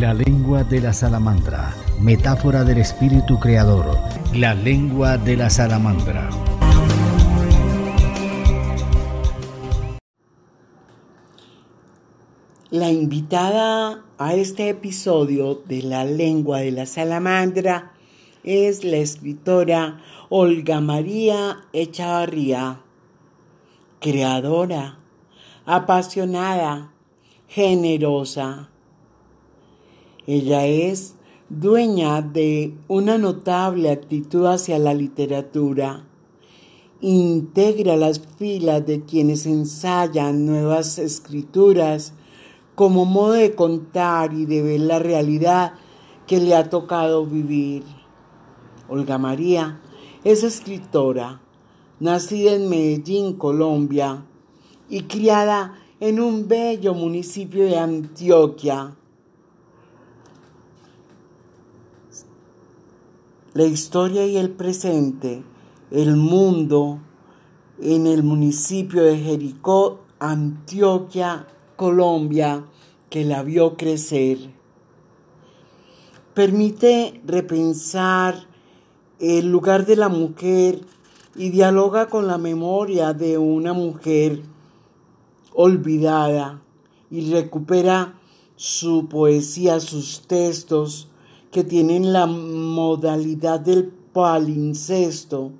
La lengua de la salamandra, metáfora del espíritu creador. La lengua de la salamandra. La invitada a este episodio de La lengua de la salamandra es la escritora Olga María Echavarría, creadora, apasionada, generosa. Ella es dueña de una notable actitud hacia la literatura. Integra las filas de quienes ensayan nuevas escrituras como modo de contar y de ver la realidad que le ha tocado vivir. Olga María es escritora, nacida en Medellín, Colombia, y criada en un bello municipio de Antioquia. La historia y el presente, el mundo en el municipio de Jericó, Antioquia, Colombia que la vio crecer. Permite repensar el lugar de la mujer y dialoga con la memoria de una mujer olvidada y recupera su poesía, sus textos que tienen la modalidad del palincesto,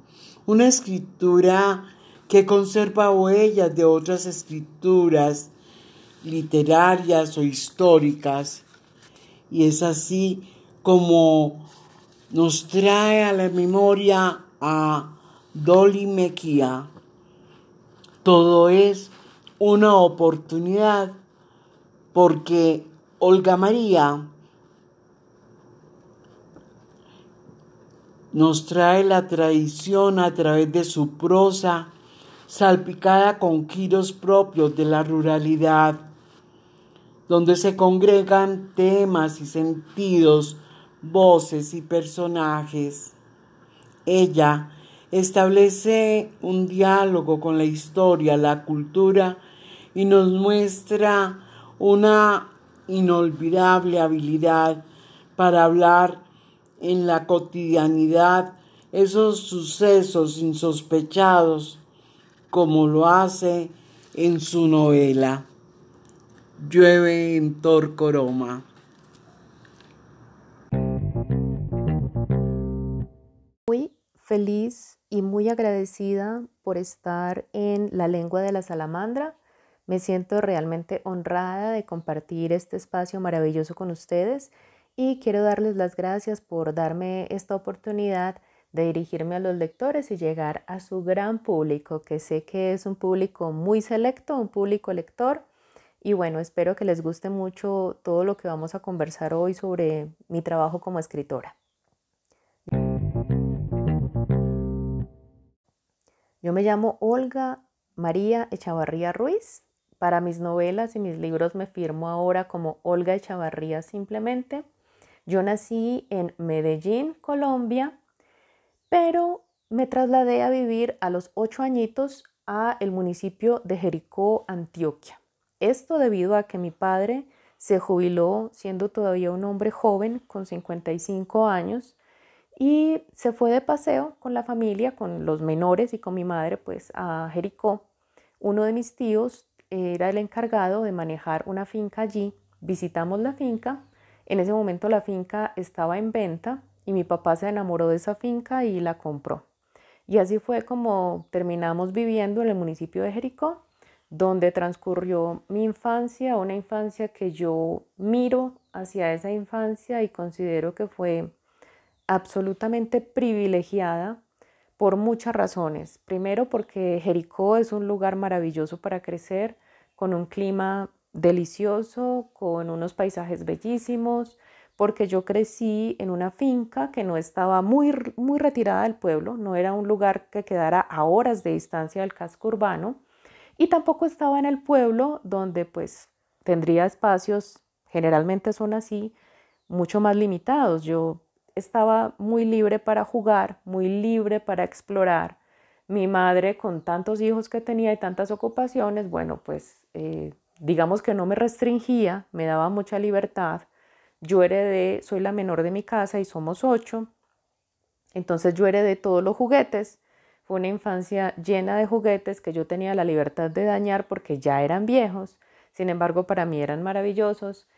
una escritura que conserva huellas de otras escrituras literarias o históricas. Y es así como nos trae a la memoria a Dolly Mequia. Todo es una oportunidad porque Olga María nos trae la tradición a través de su prosa salpicada con giros propios de la ruralidad donde se congregan temas y sentidos, voces y personajes. Ella establece un diálogo con la historia, la cultura y nos muestra una inolvidable habilidad para hablar en la cotidianidad esos sucesos insospechados como lo hace en su novela llueve en Torcoroma. Muy feliz y muy agradecida por estar en la lengua de la salamandra. Me siento realmente honrada de compartir este espacio maravilloso con ustedes y quiero darles las gracias por darme esta oportunidad de dirigirme a los lectores y llegar a su gran público, que sé que es un público muy selecto, un público lector y bueno, espero que les guste mucho todo lo que vamos a conversar hoy sobre mi trabajo como escritora. Yo me llamo Olga María Echavarría Ruiz. Para mis novelas y mis libros me firmo ahora como Olga Echavarría simplemente. Yo nací en Medellín, Colombia, pero me trasladé a vivir a los ocho añitos a el municipio de Jericó, Antioquia. Esto debido a que mi padre se jubiló siendo todavía un hombre joven, con 55 años, y se fue de paseo con la familia, con los menores y con mi madre, pues a Jericó. Uno de mis tíos era el encargado de manejar una finca allí. Visitamos la finca. En ese momento la finca estaba en venta y mi papá se enamoró de esa finca y la compró. Y así fue como terminamos viviendo en el municipio de Jericó donde transcurrió mi infancia, una infancia que yo miro hacia esa infancia y considero que fue absolutamente privilegiada por muchas razones. Primero porque Jericó es un lugar maravilloso para crecer, con un clima delicioso, con unos paisajes bellísimos, porque yo crecí en una finca que no estaba muy, muy retirada del pueblo, no era un lugar que quedara a horas de distancia del casco urbano, y tampoco estaba en el pueblo donde pues tendría espacios, generalmente son así, mucho más limitados. Yo estaba muy libre para jugar, muy libre para explorar. Mi madre con tantos hijos que tenía y tantas ocupaciones, bueno, pues eh, digamos que no me restringía, me daba mucha libertad Yo heredé, soy la menor de mi casa y somos ocho. Entonces yo heredé todos los juguetes. Fue una infancia llena de juguetes que yo tenía la libertad de dañar porque ya eran viejos. Sin embargo, para mí eran maravillosos.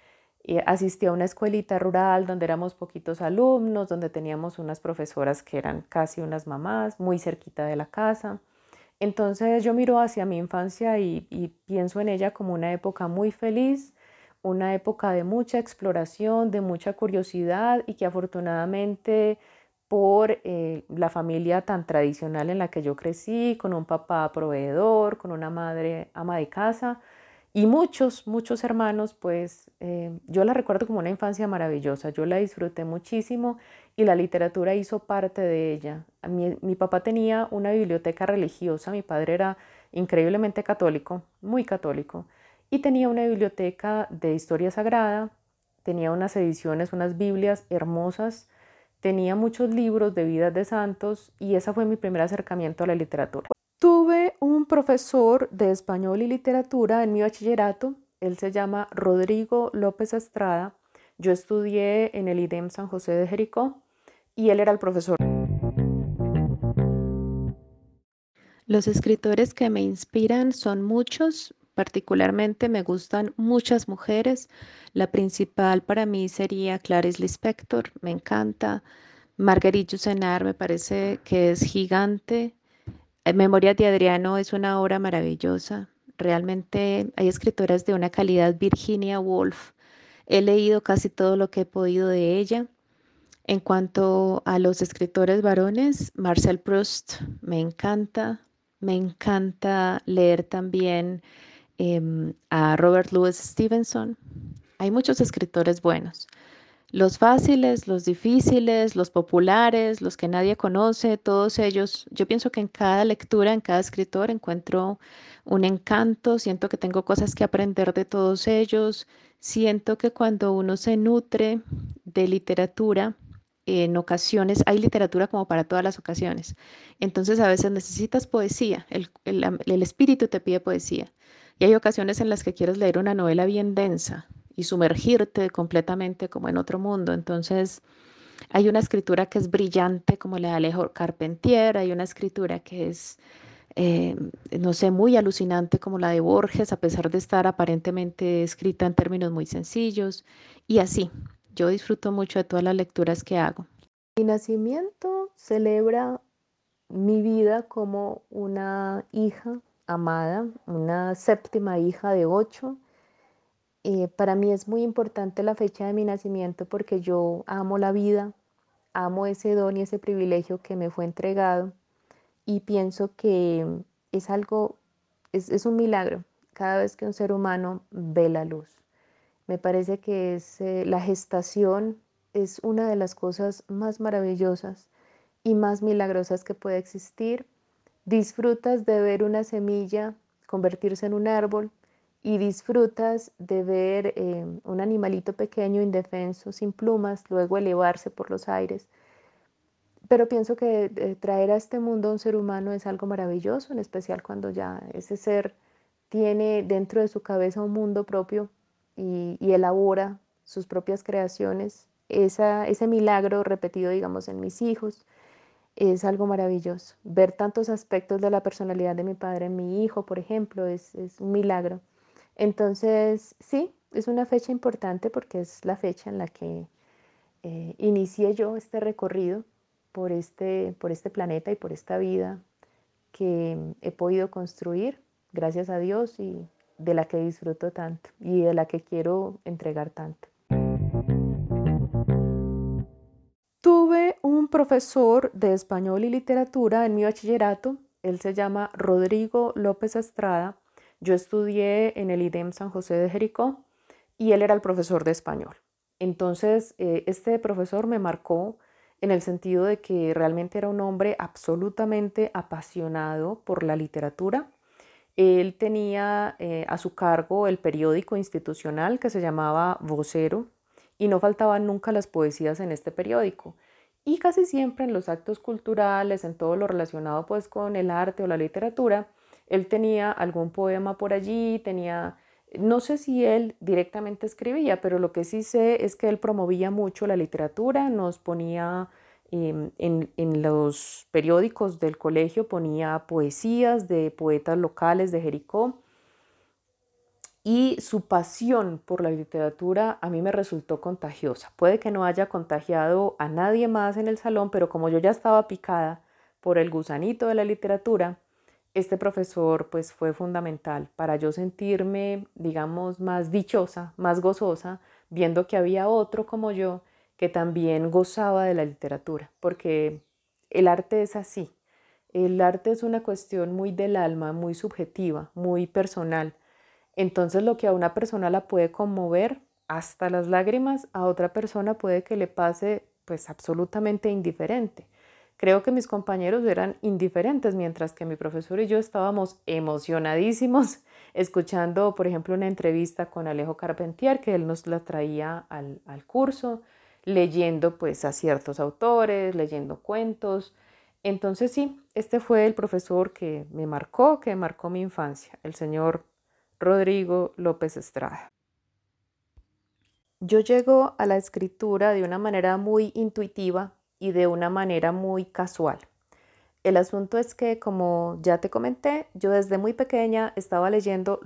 Asistí a una escuelita rural donde éramos poquitos alumnos, donde teníamos unas profesoras que eran casi unas mamás, muy cerquita de la casa. Entonces yo miro hacia mi infancia y, pienso en ella como una época muy feliz, una época de mucha exploración, de mucha curiosidad y que afortunadamente por eh, la familia tan tradicional en la que yo crecí, con un papá proveedor, con una madre ama de casa y muchos, muchos hermanos, pues eh, yo la recuerdo como una infancia maravillosa, yo la disfruté muchísimo y la literatura hizo parte de ella. Mi, mi papá tenía una biblioteca religiosa, mi padre era increíblemente católico, muy católico y tenía una biblioteca de historia sagrada, tenía unas ediciones, unas Biblias hermosas, tenía muchos libros de vidas de santos y ese fue mi primer acercamiento a la literatura. Tuve un profesor de español y literatura en mi bachillerato, él se llama Rodrigo López Estrada, yo estudié en el IDEM San José de Jericó y él era el profesor. Los escritores que me inspiran son muchos, Particularmente me gustan muchas mujeres. La principal para mí sería Clarice Lispector, me encanta. Marguerite Yourcenar me parece que es gigante. Eh, Memorias de Adriano es una obra maravillosa. Realmente hay escritoras de una calidad. Virginia Woolf, he leído casi todo lo que he podido de ella. En cuanto a los escritores varones, Marcel Proust me encanta. Me encanta leer también Em, a Robert Louis Stevenson. Hay muchos escritores buenos. Los fáciles, los difíciles, los populares, los que nadie conoce, todos ellos, yo pienso que en cada lectura, en cada escritor encuentro un encanto, siento que tengo cosas que aprender de todos ellos, siento que cuando uno se nutre de literatura, en ocasiones hay literatura como para todas las ocasiones. Entonces a veces necesitas poesía, el, el espíritu te pide poesía. Y hay ocasiones en las que quieres leer una novela bien densa y sumergirte completamente como en otro mundo. Entonces, hay una escritura que es brillante como la de Alejo Carpentier, hay una escritura que es, eh, no sé, muy alucinante como la de Borges, a pesar de estar aparentemente escrita en términos muy sencillos. Y así, yo disfruto mucho de todas las lecturas que hago. Mi nacimiento celebra mi vida como una hija amada, una séptima hija de ocho. Eh, para mí es muy importante la fecha de mi nacimiento porque yo amo la vida, amo ese don y ese privilegio que me fue entregado y pienso que es algo, es, un milagro cada vez que un ser humano ve la luz. Me parece que es, eh, la gestación es una de las cosas más maravillosas y más milagrosas que puede existir Disfrutas de ver una semilla convertirse en un árbol y disfrutas de ver eh, un animalito pequeño, indefenso, sin plumas, luego elevarse por los aires. Pero pienso que eh, traer a este mundo a un ser humano es algo maravilloso, en especial cuando ya ese ser tiene dentro de su cabeza un mundo propio y, elabora sus propias creaciones. ese milagro repetido, digamos, en mis hijos, es algo maravilloso. Ver tantos aspectos de la personalidad de mi padre en mi hijo, por ejemplo, es, un milagro. Entonces, sí, es una fecha importante porque es la fecha en la que eh, inicié yo este recorrido por este, por este planeta y por esta vida que he podido construir, gracias a Dios, y de la que disfruto tanto y de la que quiero entregar tanto. un profesor de español y literatura en mi bachillerato, él se llama Rodrigo López Estrada. Yo estudié en el IDEM San José de Jericó y él era el profesor de español. Entonces, eh, este profesor me marcó en el sentido de que realmente era un hombre absolutamente apasionado por la literatura. Él tenía eh, a su cargo el periódico institucional que se llamaba Vocero y no faltaban nunca las poesías en este periódico. Y casi siempre en los actos culturales, en todo lo relacionado pues con el arte o la literatura, él tenía algún poema por allí, tenía No sé si él directamente escribía, pero lo que sí sé es que él promovía mucho la literatura, nos ponía em, en, en, los periódicos del colegio, ponía poesías de poetas locales de Jericó y su pasión por la literatura a mí me resultó contagiosa. Puede que no haya contagiado a nadie más en el salón, pero como yo ya estaba picada por el gusanito de la literatura, este profesor pues fue fundamental para yo sentirme, digamos, más dichosa, más gozosa, viendo que había otro como yo que también gozaba de la literatura, porque el arte es así. El arte es una cuestión muy del alma, muy subjetiva, muy personal entonces lo que a una persona la puede conmover hasta las lágrimas, a otra persona puede que le pase pues absolutamente indiferente. Creo que mis compañeros eran indiferentes, mientras que mi profesor y yo estábamos emocionadísimos escuchando, por ejemplo, una entrevista con Alejo Carpentier, que él nos la traía al, al curso, leyendo pues a ciertos autores, leyendo cuentos. Entonces sí, este fue el profesor que me marcó, que marcó mi infancia, el señor Rodrigo López Estrada. Yo llego a la escritura de una manera muy intuitiva y de una manera muy casual. El asunto es que, como ya te comenté, yo desde muy pequeña estaba leyendo,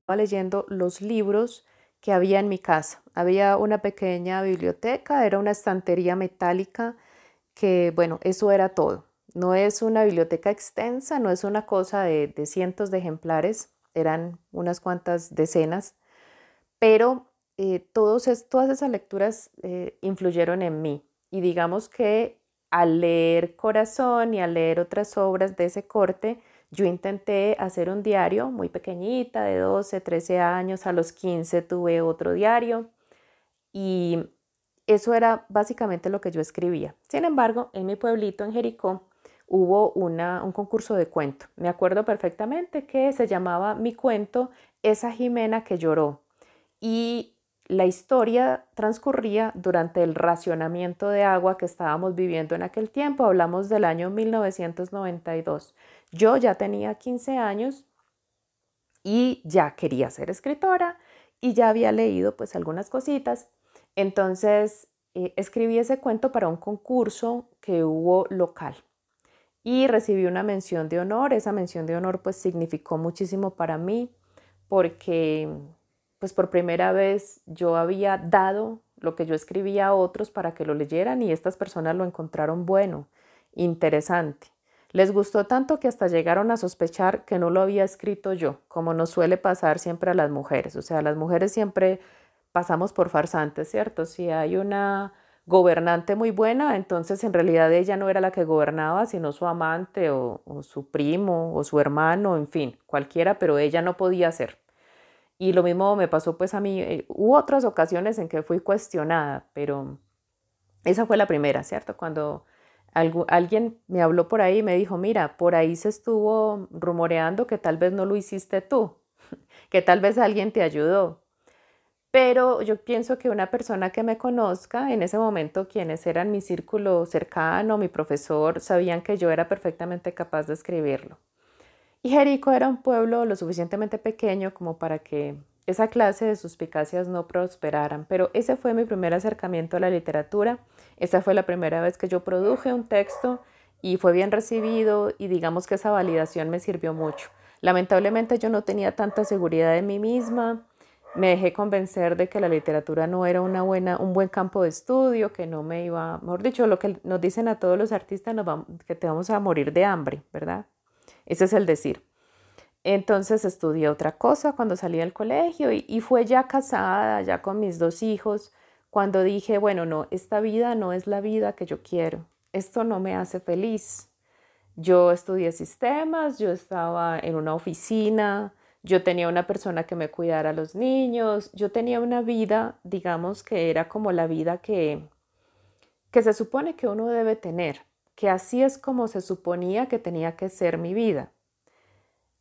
estaba leyendo los libros que había en mi casa. Había una pequeña biblioteca, era una estantería metálica que, bueno, eso era todo. No es una biblioteca extensa, no es una cosa de, cientos de ejemplares, eran unas cuantas decenas, pero eh, todos todas esas lecturas eh, influyeron en mí. Y digamos que al leer Corazón y al leer otras obras de ese corte, yo intenté hacer un diario muy pequeñita, de 12, 13 años, a los 15 tuve otro diario y eso era básicamente lo que yo escribía. Sin embargo, en mi pueblito, en Jericó, hubo una, un concurso de cuento. Me acuerdo perfectamente que se llamaba Mi cuento, esa Jimena que lloró. Y la historia transcurría durante el racionamiento de agua que estábamos viviendo en aquel tiempo. Hablamos del año 1992. Yo ya tenía 15 años y ya quería ser escritora y ya había leído pues algunas cositas. Entonces eh, escribí ese cuento para un concurso que hubo local y recibí una mención de honor. Esa mención de honor pues significó muchísimo para mí porque pues por primera vez yo había dado lo que yo escribía a otros para que lo leyeran y estas personas lo encontraron bueno, interesante. Les gustó tanto que hasta llegaron a sospechar que no lo había escrito yo, como nos suele pasar siempre a las mujeres. O sea, las mujeres siempre pasamos por farsantes, ¿cierto? Si hay una gobernante muy buena, entonces en realidad ella no era la que gobernaba, sino su amante o, su primo o su hermano, en fin, cualquiera, pero ella no podía ser. Y lo mismo me pasó pues a mí, eh, hubo otras ocasiones en que fui cuestionada, pero esa fue la primera, ¿cierto? Cuando alguien me habló por ahí y me dijo, mira, por ahí se estuvo rumoreando que tal vez no lo hiciste tú, que tal vez alguien te ayudó pero yo pienso que una persona que me conozca, en ese momento quienes eran mi círculo cercano, mi profesor, sabían que yo era perfectamente capaz de escribirlo. Y Jerico era un pueblo lo suficientemente pequeño como para que esa clase de suspicacias no prosperaran, pero ese fue mi primer acercamiento a la literatura. Esa fue la primera vez que yo produje un texto y fue bien recibido y digamos que esa validación me sirvió mucho. Lamentablemente yo no tenía tanta seguridad de mí misma, me dejé convencer de que la literatura no era una buena, un buen campo de estudio, que no me iba, mejor dicho, lo que nos dicen a todos los artistas, nos que te vamos a morir de hambre, ¿verdad? Ese es el decir. Entonces estudié otra cosa cuando salí del colegio y, y fue ya casada, ya con mis dos hijos, cuando dije, bueno, no, esta vida no es la vida que yo quiero, esto no me hace feliz. Yo estudié sistemas, yo estaba en una oficina, yo tenía una persona que me cuidara a los niños, yo tenía una vida, digamos que era como la vida que, que se supone que uno debe tener, que así es como se suponía que tenía que ser mi vida.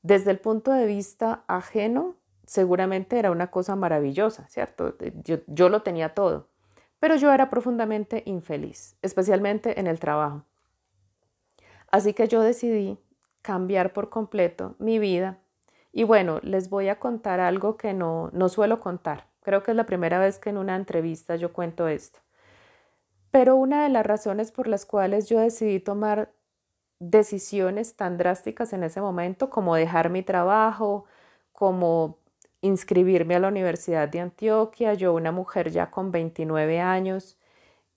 Desde el punto de vista ajeno, seguramente era una cosa maravillosa, ¿cierto? Yo, yo lo tenía todo, pero yo era profundamente infeliz, especialmente en el trabajo. Así que yo decidí cambiar por completo mi vida Y bueno, les voy a contar algo que no, no suelo contar. Creo que es la primera vez que en una entrevista yo cuento esto. Pero una de las razones por las cuales yo decidí tomar decisiones tan drásticas en ese momento, como dejar mi trabajo, como inscribirme a la Universidad de Antioquia, yo una mujer ya con 29 años,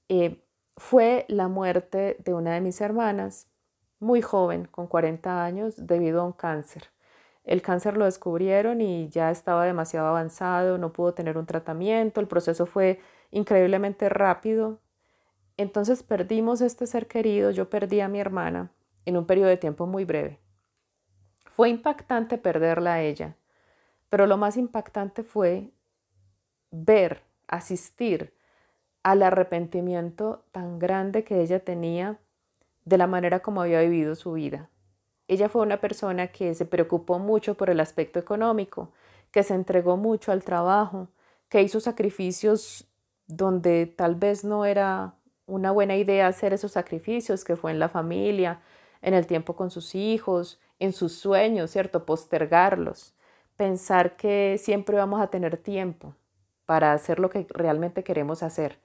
eh, fue la muerte de una de mis hermanas, muy joven, con 40 años, debido a un cáncer. El cáncer lo descubrieron y ya estaba demasiado avanzado, no pudo tener un tratamiento, el proceso fue increíblemente rápido. Entonces perdimos este ser querido, yo perdí a mi hermana en un periodo de tiempo muy breve. Fue impactante perderla a ella, pero lo más impactante fue ver, asistir al arrepentimiento tan grande que ella tenía de la manera como había vivido su vida. Ella fue una persona que se preocupó mucho por el aspecto económico, que se entregó mucho al trabajo, que hizo sacrificios donde tal vez no era una buena idea hacer esos sacrificios, que fue en la familia, en el tiempo con sus hijos, en sus sueños, ¿cierto? Postergarlos, pensar que siempre vamos a tener tiempo para hacer lo que realmente queremos hacer.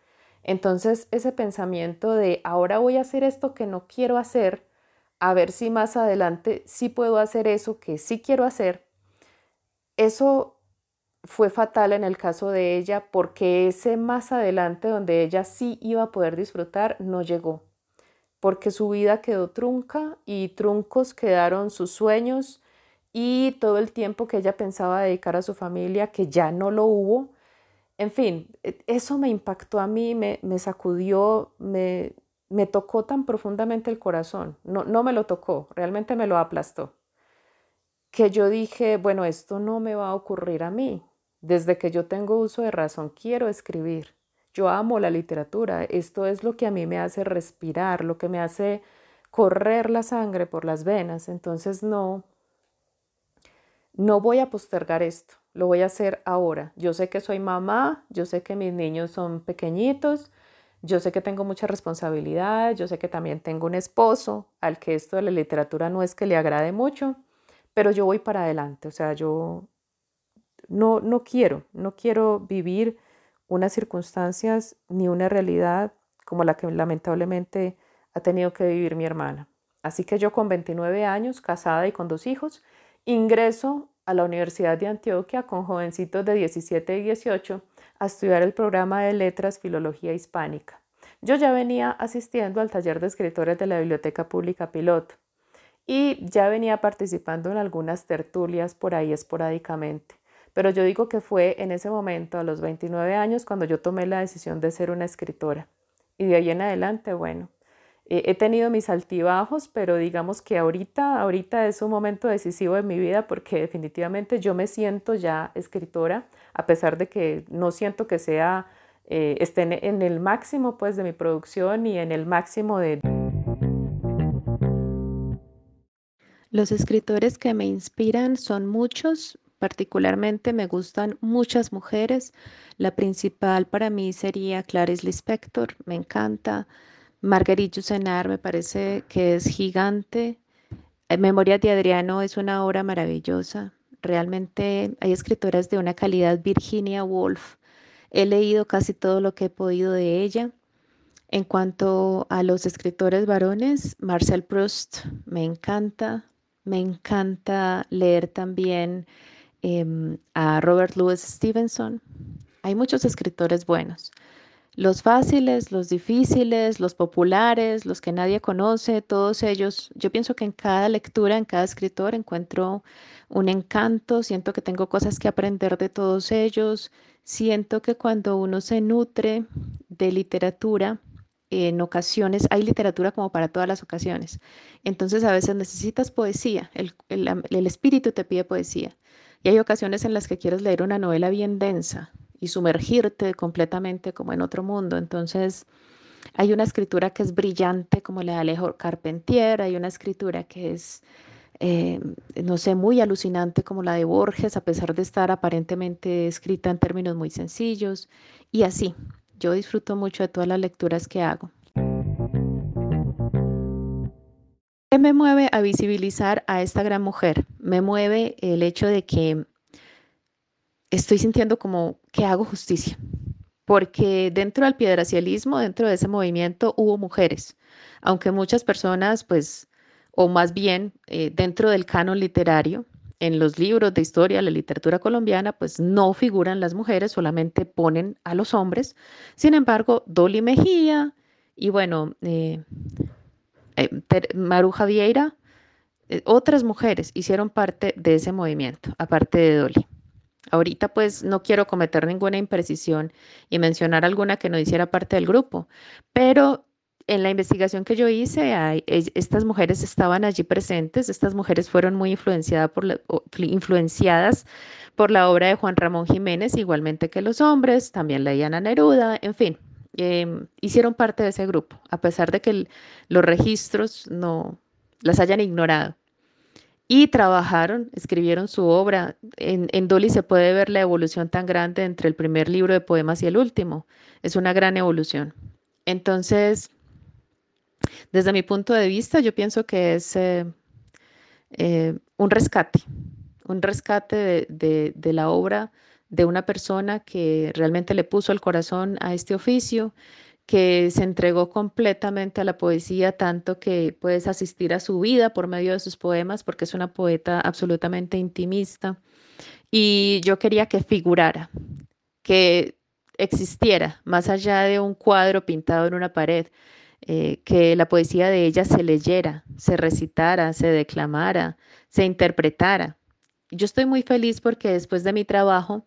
Entonces, ese pensamiento de ahora voy a hacer esto que no quiero hacer, a ver si más adelante sí puedo hacer eso que sí quiero hacer, eso fue fatal en el caso de ella porque ese más adelante donde ella sí iba a poder disfrutar no llegó porque su vida quedó trunca y truncos quedaron sus sueños y todo el tiempo que ella pensaba dedicar a su familia, que ya no lo hubo. En fin, e, eso me impactó a mí, me, sacudió, me, me tocó tan profundamente el corazón. No, no me lo tocó, realmente me lo aplastó. Que yo dije, bueno, esto no me va a ocurrir a mí. Desde que yo tengo uso de razón, quiero escribir. Yo amo la literatura, esto es lo que a mí me hace respirar, lo que me hace correr la sangre por las venas, entonces no, no voy a postergar esto, lo voy a hacer ahora. Yo sé que soy mamá, yo sé que mis niños son pequeñitos, yo sé que tengo mucha responsabilidad, yo sé que también tengo un esposo al que esto de la literatura no es que le agrade mucho, pero yo voy para adelante, o sea, yo no, no quiero, no quiero vivir unas circunstancias ni una realidad como la que lamentablemente ha tenido que vivir mi hermana. Así que yo con 29 años, casada y con dos hijos, ingreso a la Universidad de Antioquia con jovencitos de 17 y 18 a estudiar el programa de letras Filología Hispánica. Yo ya venía asistiendo al taller de escritores de la Biblioteca Pública Piloto y ya venía participando en algunas tertulias por ahí esporádicamente. Pero yo digo que fue en ese momento, a los 29 años, cuando yo tomé la decisión de ser una escritora. Y de ahí en adelante, bueno, he tenido mis altibajos, pero digamos que ahorita, ahorita es un momento decisivo de mi vida porque definitivamente yo me siento ya escritora, a pesar de que no siento que sea, eh, esté en el máximo pues de mi producción y en el máximo de... Los escritores que me inspiran son muchos, Particularmente me gustan muchas mujeres. La principal para mí sería Clarice Lispector, me encanta. Marguerite Yourcenar me parece que es gigante. Eh, Memorias de Adriano es una obra maravillosa. Realmente hay escritoras de una calidad. Virginia Woolf, he leído casi todo lo que he podido de ella. En cuanto a los escritores varones, Marcel Proust me encanta. Me encanta leer también Em, a Robert Louis Stevenson. Hay muchos escritores buenos. Los fáciles, los difíciles, los populares, los que nadie conoce, todos ellos, yo pienso que en cada lectura, en cada escritor encuentro un encanto, siento que tengo cosas que aprender de todos ellos, siento que cuando uno se nutre de literatura, en ocasiones hay literatura como para todas las ocasiones. Entonces a veces necesitas poesía, el, el espíritu te pide poesía. Y hay ocasiones en las que quieres leer una novela bien densa y sumergirte completamente como en otro mundo. Entonces, hay una escritura que es brillante como la de Alejo Carpentier, hay una escritura que es, eh, no sé, muy alucinante como la de Borges, a pesar de estar aparentemente escrita en términos muy sencillos. Y así, yo disfruto mucho de todas las lecturas que hago. Me mueve a visibilizar a esta gran mujer? me mueve el hecho de que estoy sintiendo como que hago justicia, porque dentro del piedracialismo, dentro de ese movimiento, hubo mujeres, aunque muchas personas, pues, o más bien eh, dentro del canon literario, en los libros de historia, la literatura colombiana, pues no figuran las mujeres, solamente ponen a los hombres. Sin embargo, Dolly Mejía y bueno, eh, Maruja Vieira, otras mujeres hicieron parte de ese movimiento, aparte de Dolly. Ahorita pues no quiero cometer ninguna imprecisión y mencionar alguna que no hiciera parte del grupo, pero en la investigación que yo hice, estas mujeres estaban allí presentes, estas mujeres fueron muy influenciadas por, la, influenciadas por la obra de Juan Ramón Jiménez, igualmente que los hombres, también leían a Neruda, en fin, em, hicieron parte de ese grupo, a pesar de que los registros no las hayan ignorado y trabajaron, escribieron su obra. En, en, Dolly se puede ver la evolución tan grande entre el primer libro de poemas y el último. Es una gran evolución. Entonces, desde mi punto de vista, yo pienso que es eh, eh, un rescate, un rescate de, de la obra de una persona que realmente le puso el corazón a este oficio que se entregó completamente a la poesía, tanto que puedes asistir a su vida por medio de sus poemas, porque es una poeta absolutamente intimista. Y yo quería que figurara, que existiera, más allá de un cuadro pintado en una pared, eh, que la poesía de ella se leyera, se recitara, se declamara, se interpretara. Yo estoy muy feliz porque después de mi trabajo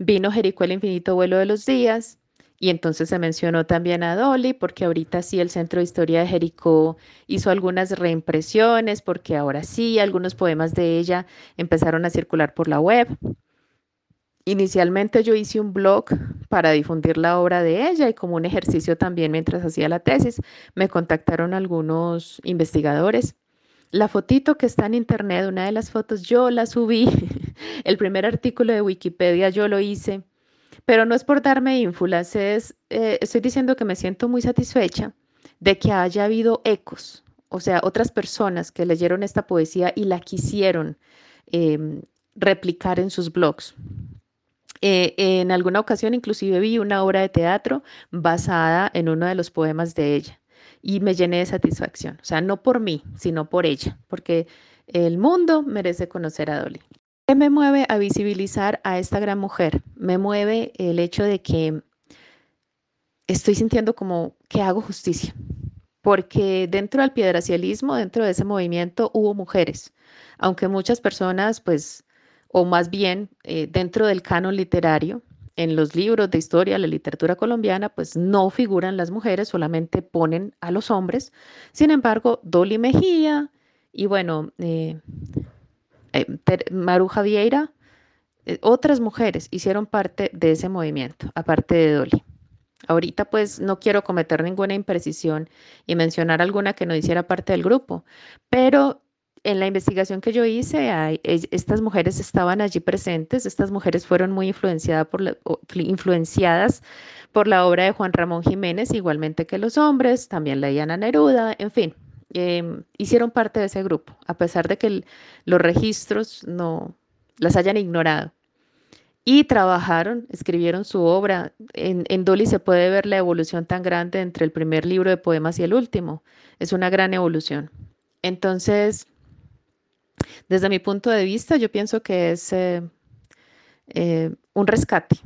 vino Jericó el infinito vuelo de los días, y entonces se mencionó también a Dolly, porque ahorita sí el Centro de Historia de Jericó hizo algunas reimpresiones, porque ahora sí algunos poemas de ella empezaron a circular por la web. Inicialmente yo hice un blog para difundir la obra de ella y como un ejercicio también mientras hacía la tesis, me contactaron algunos investigadores. La fotito que está en internet, una de las fotos, yo la subí. El primer artículo de Wikipedia yo lo hice pero no es por darme ínfulas, es, eh, estoy diciendo que me siento muy satisfecha de que haya habido ecos, o sea, otras personas que leyeron esta poesía y la quisieron em, replicar en sus blogs. Eh, en alguna ocasión inclusive vi una obra de teatro basada en uno de los poemas de ella y me llené de satisfacción, o sea, no por mí, sino por ella, porque el mundo merece conocer a Dolly. ¿Qué me mueve a visibilizar a esta gran mujer? Me mueve el hecho de que estoy sintiendo como que hago justicia, porque dentro del piedracialismo, dentro de ese movimiento, hubo mujeres, aunque muchas personas, pues, o más bien eh, dentro del canon literario, en los libros de historia, la literatura colombiana, pues no figuran las mujeres, solamente ponen a los hombres. Sin embargo, Dolly Mejía y bueno, eh, eh, Maruja Vieira, eh, otras mujeres hicieron parte de ese movimiento, aparte de Dolly. Ahorita pues no quiero cometer ninguna imprecisión y mencionar alguna que no hiciera parte del grupo, pero en la investigación que yo hice, estas mujeres estaban allí presentes, estas mujeres fueron muy por, la, influenciadas por la obra de Juan Ramón Jiménez, igualmente que los hombres, también leían a Neruda, en fin, Em, hicieron parte de ese grupo, a pesar de que los registros no las hayan ignorado. Y trabajaron, escribieron su obra. En, en Dolly se puede ver la evolución tan grande entre el primer libro de poemas y el último. Es una gran evolución. Entonces, desde mi punto de vista, yo pienso que es eh, eh, un rescate,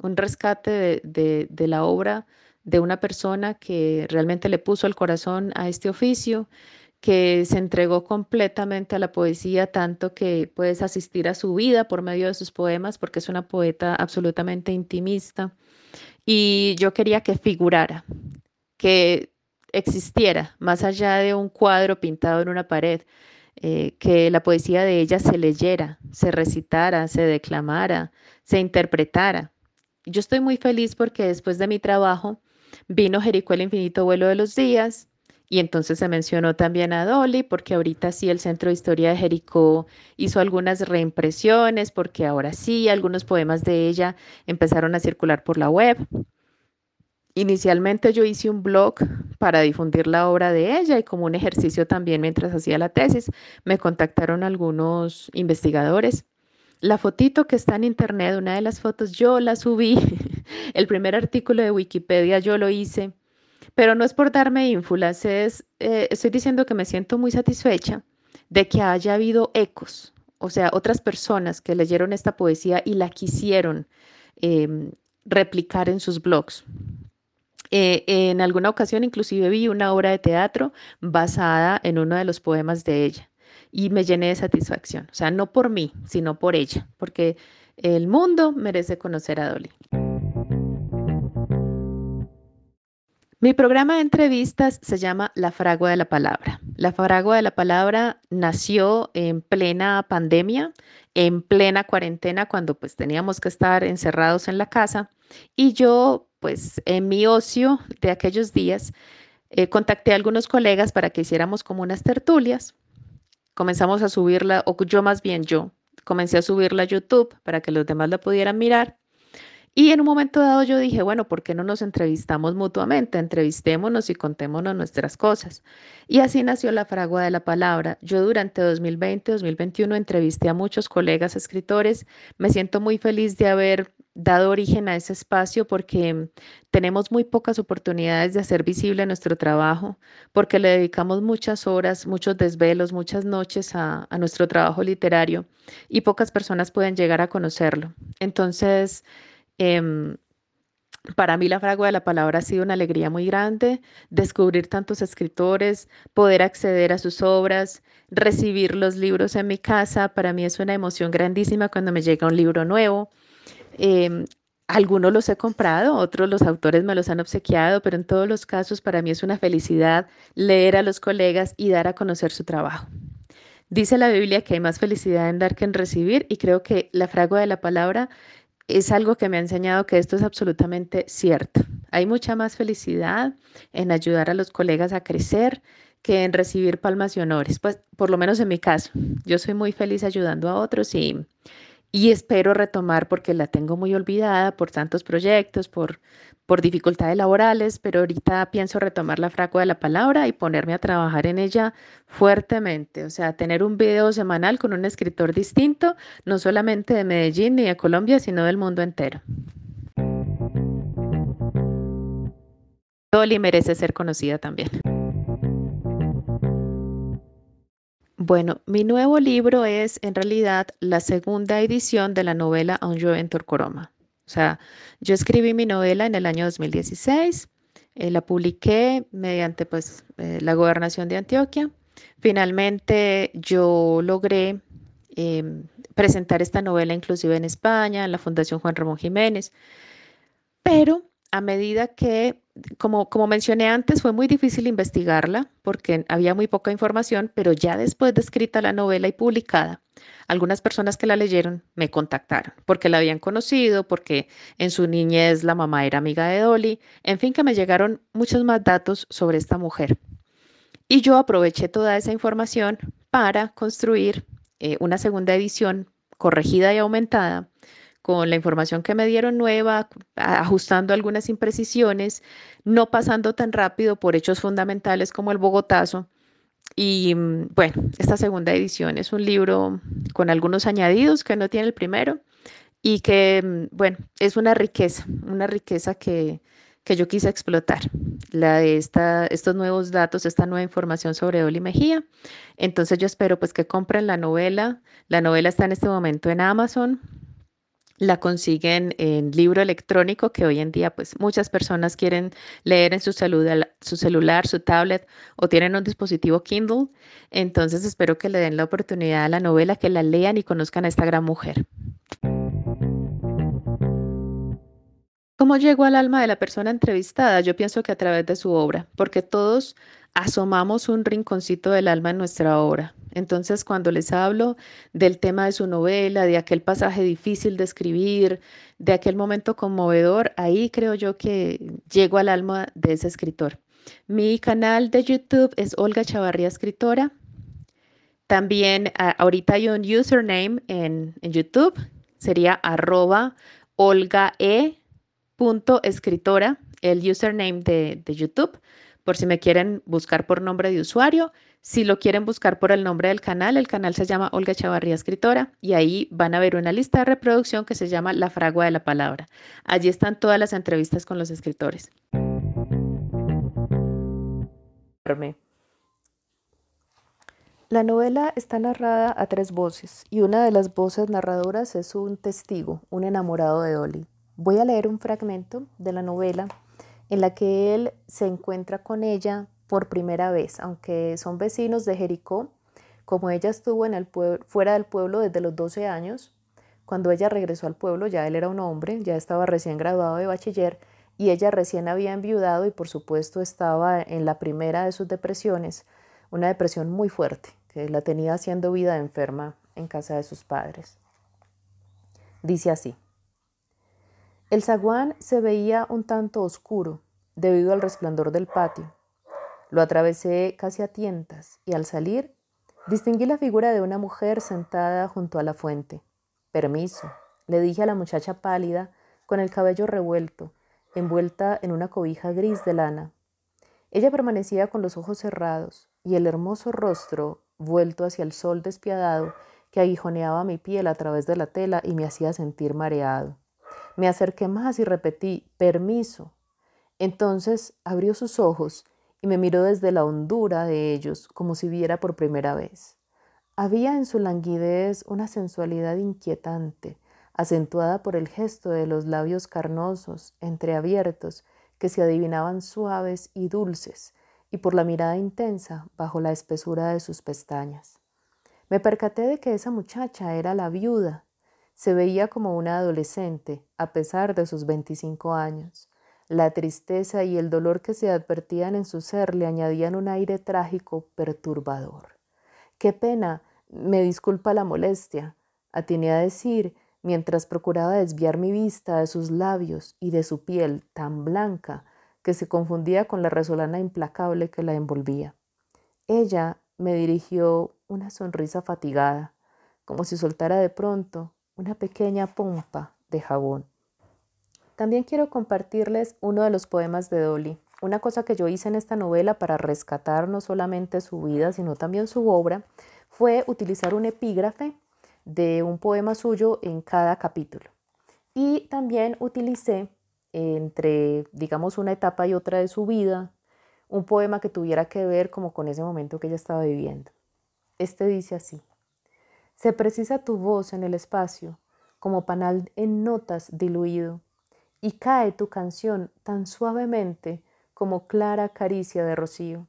un rescate de la obra de una persona que realmente le puso el corazón a este oficio, que se entregó completamente a la poesía, tanto que puedes asistir a su vida por medio de sus poemas, porque es una poeta absolutamente intimista. Y yo quería que figurara, que existiera, más allá de un cuadro pintado en una pared, eh, que la poesía de ella se leyera, se recitara, se declamara, se interpretara. Yo estoy muy feliz porque después de mi trabajo, Vino Jericó el infinito vuelo de los días. Y entonces se mencionó también a Dolly, porque ahorita sí el Centro de Historia de Jericó hizo algunas reimpresiones, porque ahora sí algunos poemas de ella empezaron a circular por la web. inicialmente yo hice un blog para difundir la obra de ella y como un ejercicio también mientras hacía la tesis, me contactaron algunos investigadores. La fotito que está en internet, una de las fotos, yo la subí. El primer artículo de Wikipedia yo lo hice, pero no es por darme ínfulas, es, eh, estoy diciendo que me siento muy satisfecha de que haya habido ecos, o sea, otras personas que leyeron esta poesía y la quisieron em, replicar en sus blogs. Eh, en alguna ocasión inclusive vi una obra de teatro basada en uno de los poemas de ella y me llené de satisfacción. O sea, no por mí, sino por ella, porque el mundo merece conocer a Dolly. Mi programa de entrevistas se llama La Fragua de la Palabra. La Fragua de la Palabra nació en plena pandemia, en plena cuarentena, cuando pues teníamos que estar encerrados en la casa. Y yo, pues en mi ocio de aquellos días, eh, contacté a algunos colegas para que hiciéramos como unas tertulias. Comenzamos a subirla, o yo más bien yo, comencé a subirla a YouTube para que los demás la pudieran mirar. Y en un momento dado yo dije, bueno, ¿por qué no nos entrevistamos mutuamente? Entrevistémonos y contémonos nuestras cosas. Y así nació la fragua de la palabra. Yo durante 2020, 2021 entrevisté a muchos colegas escritores. Me siento muy feliz de haber dado origen a ese espacio porque tenemos muy pocas oportunidades de hacer visible nuestro trabajo, porque le dedicamos muchas horas, muchos desvelos, muchas noches a, a nuestro trabajo literario y pocas personas pueden llegar a conocerlo. Entonces, Em, para mí la fragua de la palabra ha sido una alegría muy grande, descubrir tantos escritores, poder acceder a sus obras, recibir los libros en mi casa, para mí es una emoción grandísima cuando me llega un libro nuevo. Em, algunos los he comprado, otros los autores me los han obsequiado, pero en todos los casos para mí es una felicidad leer a los colegas y dar a conocer su trabajo. Dice la Biblia que hay más felicidad en dar que en recibir y creo que la fragua de la palabra es algo que me ha enseñado que esto es absolutamente cierto. Hay mucha más felicidad en ayudar a los colegas a crecer que en recibir palmas y honores. Pues por lo menos en mi caso, yo soy muy feliz ayudando a otros y, y espero retomar porque la tengo muy olvidada por tantos proyectos, por, por dificultades laborales, pero ahorita pienso retomar la fragua de la palabra y ponerme a trabajar en ella fuertemente, o sea, tener un video semanal con un escritor distinto, no solamente de Medellín ni de Colombia, sino del mundo entero. Dolly merece ser conocida también. Bueno, mi nuevo libro es en realidad la segunda edición de la novela Un en Torcoroma. O sea, yo escribí mi novela en el año 2016, eh, la publiqué mediante pues eh, la gobernación de Antioquia. Finalmente yo logré em, presentar esta novela inclusive en España, en la Fundación Juan Ramón Jiménez, pero a medida que, como, como mencioné antes, fue muy difícil investigarla porque había muy poca información, pero ya después de escrita la novela y publicada, algunas personas que la leyeron me contactaron porque la habían conocido, porque en su niñez la mamá era amiga de Dolly, en fin, que me llegaron muchos más datos sobre esta mujer. Y yo aproveché toda esa información para construir eh, una segunda edición corregida y aumentada con la información que me dieron nueva, ajustando algunas imprecisiones, no pasando tan rápido por hechos fundamentales como el Bogotazo. Y mm, bueno, esta segunda edición es un libro con algunos añadidos que no tiene el primero y que, mm, bueno, es una riqueza, una riqueza que, que yo quise explotar, la de esta, estos nuevos datos, esta nueva información sobre Oli Mejía. Entonces yo espero pues que compren la novela. La novela está en este momento en Amazon, la consiguen en libro electrónico que hoy en día pues muchas personas quieren leer en su, celular, su celular, su tablet o tienen un dispositivo Kindle. Entonces espero que le den la oportunidad a la novela, que la lean y conozcan a esta gran mujer. ¿Cómo llegó al alma de la persona entrevistada? Yo pienso que a través de su obra, porque todos asomamos un rinconcito del alma en nuestra obra. Entonces, cuando les hablo del tema de su novela, de aquel pasaje difícil de escribir, de aquel momento conmovedor, ahí creo yo que llego al alma de ese escritor. Mi canal de YouTube es Olga Chavarría Escritora. También ahorita hay un username en, en YouTube, sería arroba Olga E. escritora el username de, de YouTube por si me quieren buscar por nombre de usuario. Si lo quieren buscar por el nombre del canal, el canal se llama Olga Chavarría Escritora y ahí van a ver una lista de reproducción que se llama La Fragua de la Palabra. Allí están todas las entrevistas con los escritores. La novela está narrada a tres voces y una de las voces narradoras es un testigo, un enamorado de Dolly. Voy a leer un fragmento de la novela en la que él se encuentra con ella por primera vez, aunque son vecinos de Jericó, como ella estuvo fuera del pueblo desde los 12 años, cuando ella regresó al pueblo ya él era un hombre, ya estaba recién graduado de bachiller y ella recién había enviudado y por supuesto estaba en la primera de sus depresiones, una depresión muy fuerte, que la tenía haciendo vida enferma en casa de sus padres. Dice así. El zaguán se veía un tanto oscuro debido al resplandor del patio. Lo atravesé casi a tientas y al salir distinguí la figura de una mujer sentada junto a la fuente. Permiso, le dije a la muchacha pálida, con el cabello revuelto, envuelta en una cobija gris de lana. Ella permanecía con los ojos cerrados y el hermoso rostro vuelto hacia el sol despiadado que aguijoneaba mi piel a través de la tela y me hacía sentir mareado. Me acerqué más y repetí, permiso. Entonces abrió sus ojos y me miró desde la hondura de ellos como si viera por primera vez. Había en su languidez una sensualidad inquietante, acentuada por el gesto de los labios carnosos, entreabiertos, que se adivinaban suaves y dulces, y por la mirada intensa bajo la espesura de sus pestañas. Me percaté de que esa muchacha era la viuda se veía como una adolescente, a pesar de sus 25 años. La tristeza y el dolor que se advertían en su ser le añadían un aire trágico perturbador. Qué pena, me disculpa la molestia, atiné a decir, mientras procuraba desviar mi vista de sus labios y de su piel tan blanca que se confundía con la resolana implacable que la envolvía. Ella me dirigió una sonrisa fatigada, como si soltara de pronto una pequeña pompa de jabón. También quiero compartirles uno de los poemas de Dolly. Una cosa que yo hice en esta novela para rescatar no solamente su vida, sino también su obra, fue utilizar un epígrafe de un poema suyo en cada capítulo. Y también utilicé entre, digamos, una etapa y otra de su vida, un poema que tuviera que ver como con ese momento que ella estaba viviendo. Este dice así. Se precisa tu voz en el espacio, como panal en notas diluido, y cae tu canción tan suavemente como clara caricia de rocío.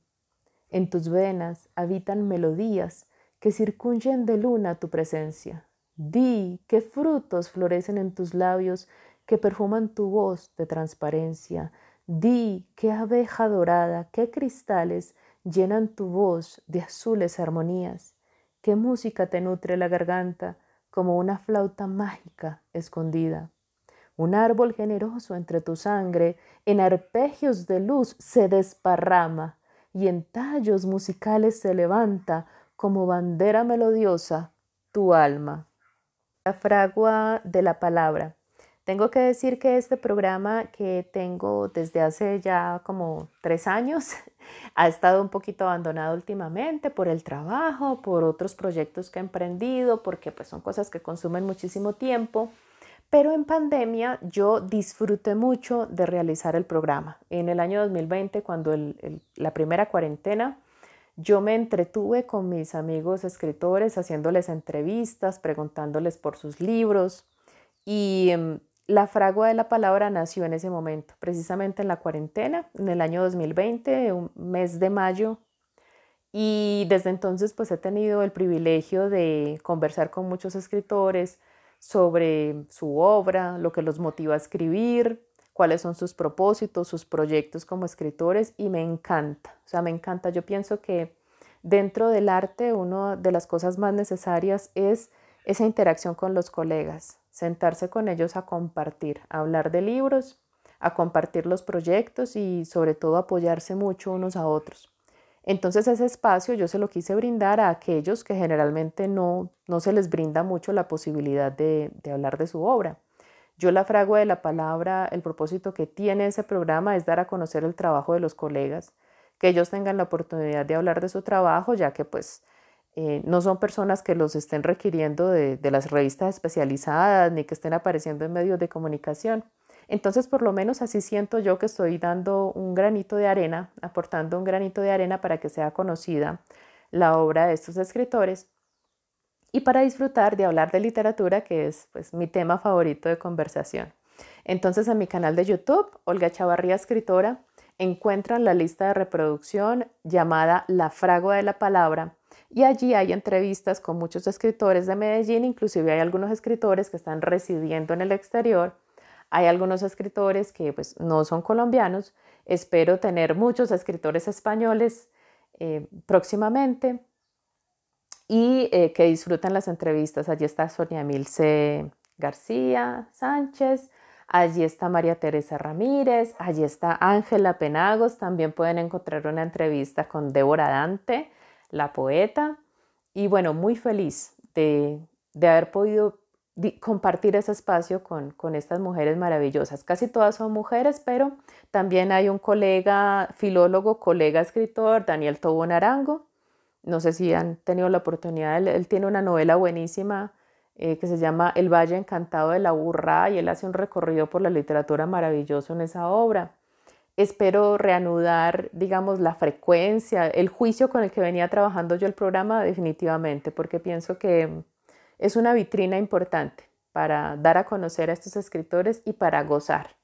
En tus venas habitan melodías que circuyen de luna tu presencia. Di qué frutos florecen en tus labios que perfuman tu voz de transparencia. Di qué abeja dorada, qué cristales llenan tu voz de azules armonías. ¿Qué música te nutre la garganta como una flauta mágica escondida? Un árbol generoso entre tu sangre, en arpegios de luz se desparrama y en tallos musicales se levanta como bandera melodiosa tu alma. La fragua de la palabra. Tengo que decir que este programa que tengo desde hace ya como tres años ha estado un poquito abandonado últimamente por el trabajo, por otros proyectos que he emprendido, porque pues son cosas que consumen muchísimo tiempo. Pero en pandemia yo disfruté mucho de realizar el programa. En el año 2020, cuando la primera cuarentena, yo me entretuve con mis amigos escritores haciéndoles entrevistas, preguntándoles por sus libros y em, la fragua de la palabra nació en ese momento, precisamente en la cuarentena, en el año 2020, un mes de mayo. Y desde entonces pues he tenido el privilegio de conversar con muchos escritores sobre su obra, lo que los motiva a escribir, cuáles son sus propósitos, sus proyectos como escritores y me encanta, o sea, me encanta. Yo pienso que dentro del arte una de las cosas más necesarias es esa interacción con los colegas, sentarse con ellos a compartir, a hablar de libros, a compartir los proyectos y sobre todo apoyarse mucho unos a otros. Entonces ese espacio yo se lo quise brindar a aquellos que generalmente no, no se les brinda mucho la posibilidad de, de hablar de su obra. Yo la fragua de la palabra, el propósito que tiene ese programa es dar a conocer el trabajo de los colegas, que ellos tengan la oportunidad de hablar de su trabajo, ya que pues eh, no son personas que los estén requiriendo de, de las revistas especializadas ni que estén apareciendo en medios de comunicación. Entonces, por lo menos así siento yo que estoy dando un granito de arena, aportando un granito de arena para que sea conocida la obra de estos escritores y para disfrutar de hablar de literatura, que es pues, mi tema favorito de conversación. Entonces, en mi canal de YouTube, Olga Chavarría Escritora, encuentran la lista de reproducción llamada La Fragua de la Palabra y allí hay entrevistas con muchos escritores de Medellín, inclusive hay algunos escritores que están residiendo en el exterior hay algunos escritores que pues, no son colombianos. Espero tener muchos escritores españoles eh, próximamente y eh, que disfruten las entrevistas. Allí está Sonia Milce García Sánchez, allí está María Teresa Ramírez, allí está Ángela Penagos. También pueden encontrar una entrevista con Débora Dante, la poeta. Y bueno, muy feliz de, de haber podido compartir ese espacio con, con, estas mujeres maravillosas. Casi todas son mujeres, pero también hay un colega filólogo, colega escritor, Daniel Tobo Narango. No sé si han tenido la oportunidad, él, tiene una novela buenísima eh, que se llama El Valle Encantado de la Burra y él hace un recorrido por la literatura maravilloso en esa obra. Espero reanudar, digamos, la frecuencia, el juicio con el que venía trabajando yo el programa definitivamente, porque pienso que es una vitrina importante para dar a conocer a estos escritores y para gozar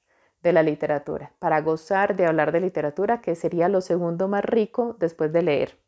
de la literatura, para gozar de hablar de literatura, que sería lo segundo más rico después de leer.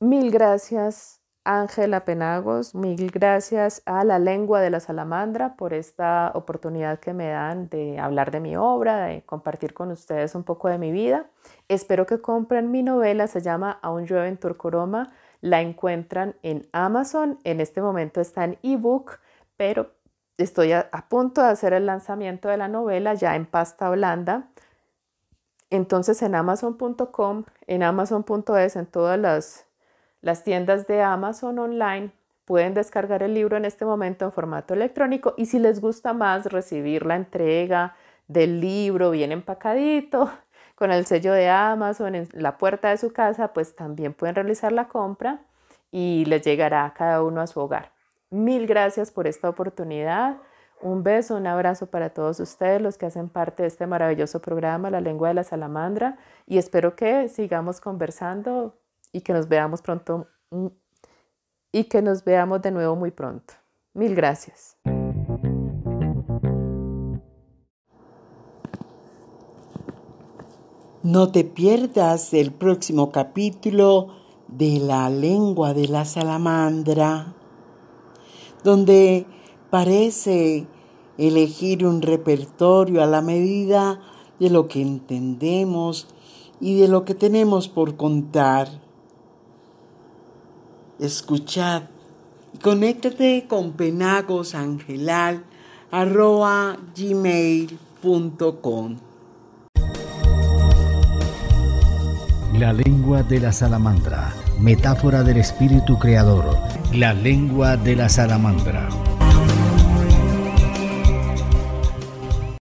Mil gracias, Ángela Penagos, mil gracias a la lengua de la salamandra por esta oportunidad que me dan de hablar de mi obra, de compartir con ustedes un poco de mi vida. Espero que compren mi novela, se llama Aún llueve en Turcoroma la encuentran en Amazon. En este momento está en ebook, pero estoy a, punto de hacer el lanzamiento de la novela ya en pasta blanda. Entonces en amazon.com, en amazon.es, en todas las, las tiendas de Amazon online, pueden descargar el libro en este momento en formato electrónico y si les gusta más recibir la entrega del libro bien empacadito, con el sello de Amazon en la puerta de su casa, pues también pueden realizar la compra y les llegará a cada uno a su hogar. Mil gracias por esta oportunidad. Un beso, un abrazo para todos ustedes, los que hacen parte de este maravilloso programa, La Lengua de la Salamandra, y espero que sigamos conversando y que nos veamos pronto mm, y que nos veamos de nuevo muy pronto. Mil gracias. No te pierdas el próximo capítulo de la lengua de la salamandra, donde parece elegir un repertorio a la medida de lo que entendemos y de lo que tenemos por contar. Escuchad. Y conéctate con penagosangelal.gmail.com La lengua de la salamandra, metáfora del espíritu creador, la lengua de la salamandra.